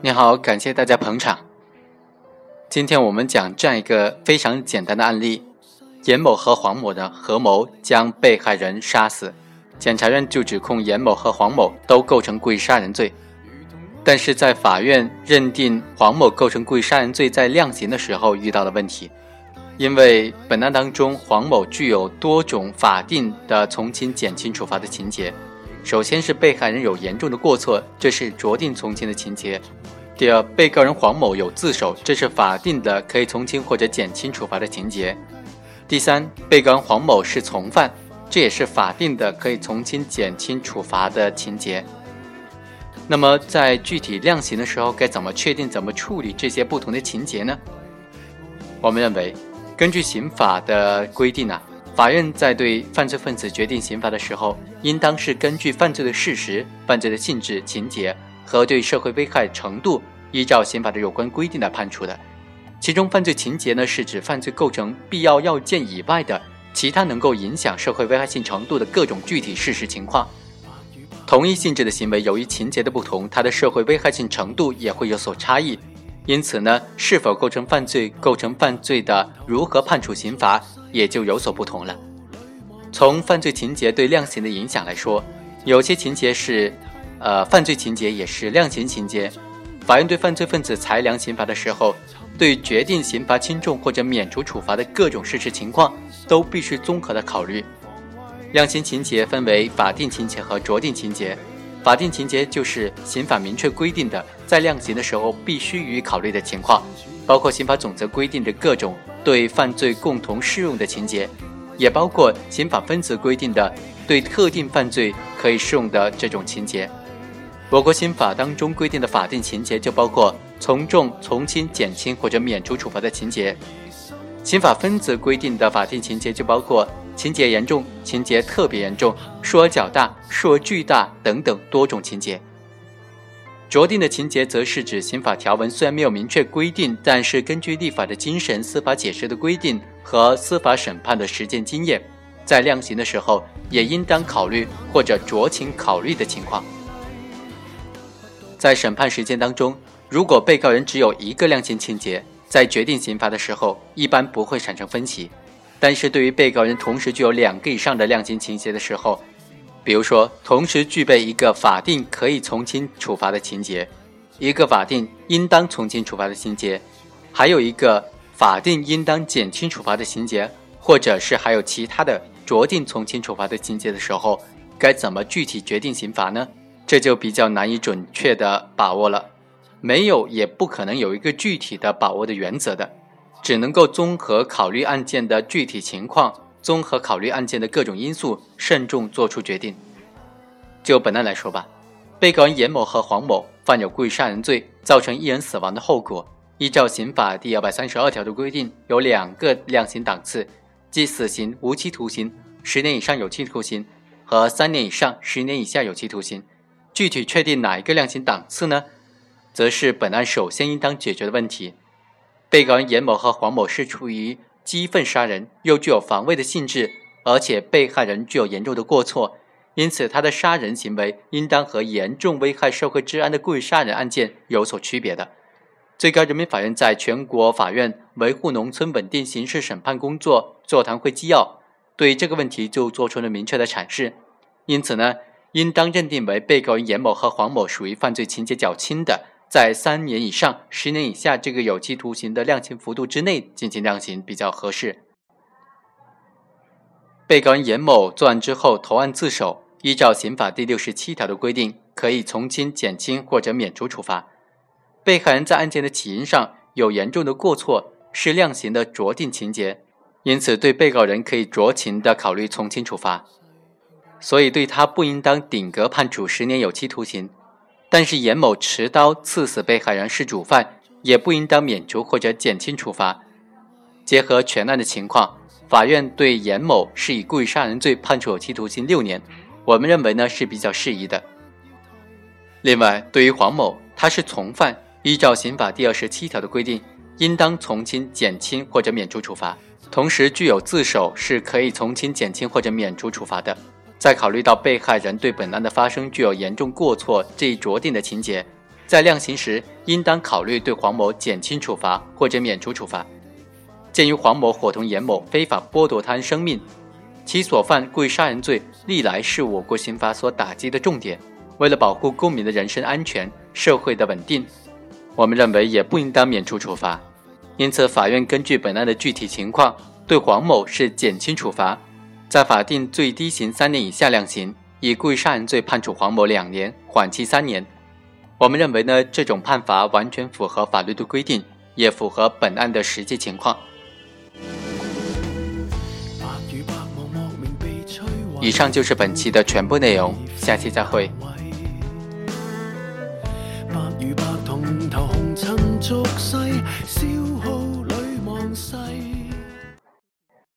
你好，感谢大家捧场。今天我们讲这样一个非常简单的案例：严某和黄某的合谋将被害人杀死，检察院就指控严某和黄某都构成故意杀人罪。但是在法院认定黄某构成故意杀人罪，在量刑的时候遇到了问题，因为本案当中黄某具有多种法定的从轻、减轻处罚的情节。首先是被害人有严重的过错，这是酌定从轻的情节；第二，被告人黄某有自首，这是法定的可以从轻或者减轻处罚的情节；第三，被告人黄某是从犯，这也是法定的可以从轻、减轻处罚的情节。那么，在具体量刑的时候，该怎么确定、怎么处理这些不同的情节呢？我们认为，根据刑法的规定啊，法院在对犯罪分子决定刑罚的时候，应当是根据犯罪的事实、犯罪的性质、情节和对社会危害程度，依照刑法的有关规定来判处的。其中，犯罪情节呢，是指犯罪构成必要要件以外的其他能够影响社会危害性程度的各种具体事实情况。同一性质的行为，由于情节的不同，它的社会危害性程度也会有所差异。因此呢，是否构成犯罪、构成犯罪的如何判处刑罚，也就有所不同了。从犯罪情节对量刑的影响来说，有些情节是，呃，犯罪情节也是量刑情节。法院对犯罪分子裁量刑罚的时候，对决定刑罚轻重或者免除处罚的各种事实情况，都必须综合的考虑。量刑情节分为法定情节和酌定情节。法定情节就是刑法明确规定的，在量刑的时候必须予以考虑的情况，包括刑法总则规定的各种对犯罪共同适用的情节，也包括刑法分则规定的对特定犯罪可以适用的这种情节。我国刑法当中规定的法定情节就包括从重、从轻、减轻或者免除处罚的情节。刑法分则规定的法定情节就包括。情节严重、情节特别严重、数额较大、数额巨大等等多种情节。酌定的情节则是指刑法条文虽然没有明确规定，但是根据立法的精神、司法解释的规定和司法审判的实践经验，在量刑的时候也应当考虑或者酌情考虑的情况。在审判实践当中，如果被告人只有一个量刑情节，在决定刑罚的时候，一般不会产生分歧。但是对于被告人同时具有两个以上的量刑情节的时候，比如说同时具备一个法定可以从轻处罚的情节，一个法定应当从轻处罚的情节，还有一个法定应当减轻处罚的情节，或者是还有其他的酌定从轻处罚的情节的时候，该怎么具体决定刑罚呢？这就比较难以准确的把握了，没有也不可能有一个具体的把握的原则的。只能够综合考虑案件的具体情况，综合考虑案件的各种因素，慎重作出决定。就本案来说吧，被告人严某和黄某犯有故意杀人罪，造成一人死亡的后果，依照刑法第二百三十二条的规定，有两个量刑档次，即死刑、无期徒刑、十年以上有期徒刑和三年以上十年以下有期徒刑。具体确定哪一个量刑档次呢？则是本案首先应当解决的问题。被告人严某和黄某是出于激愤杀人，又具有防卫的性质，而且被害人具有严重的过错，因此他的杀人行为应当和严重危害社会治安的故意杀人案件有所区别的。最高人民法院在全国法院维护农村稳定刑事审判工作座谈会纪要对这个问题就做出了明确的阐释，因此呢，应当认定为被告人严某和黄某属于犯罪情节较轻的。在三年以上、十年以下这个有期徒刑的量刑幅度之内进行量刑比较合适。被告人严某作案之后投案自首，依照刑法第六十七条的规定，可以从轻、减轻或者免除处罚。被害人在案件的起因上有严重的过错，是量刑的酌定情节，因此对被告人可以酌情的考虑从轻处罚，所以对他不应当顶格判处十年有期徒刑。但是严某持刀刺死被害人是主犯，也不应当免除或者减轻处罚。结合全案的情况，法院对严某是以故意杀人罪判处有期徒刑六年，我们认为呢是比较适宜的。另外，对于黄某，他是从犯，依照刑法第二十七条的规定，应当从轻、减轻或者免除处罚。同时，具有自首是可以从轻、减轻或者免除处罚的。在考虑到被害人对本案的发生具有严重过错这一酌定的情节，在量刑时应当考虑对黄某减轻处罚或者免除处罚。鉴于黄某伙同严某非法剥夺他人生命，其所犯故意杀人罪历来是我国刑法所打击的重点。为了保护公民的人身安全、社会的稳定，我们认为也不应当免除处罚。因此，法院根据本案的具体情况，对黄某是减轻处罚，在法定最低刑三年以下量刑，以故意杀人罪判处黄某两年，缓期三年。我们认为呢，这种判罚完全符合法律的规定，也符合本案的实际情况。以上就是本期的全部内容，下期再会。白与白同头红尘俗世。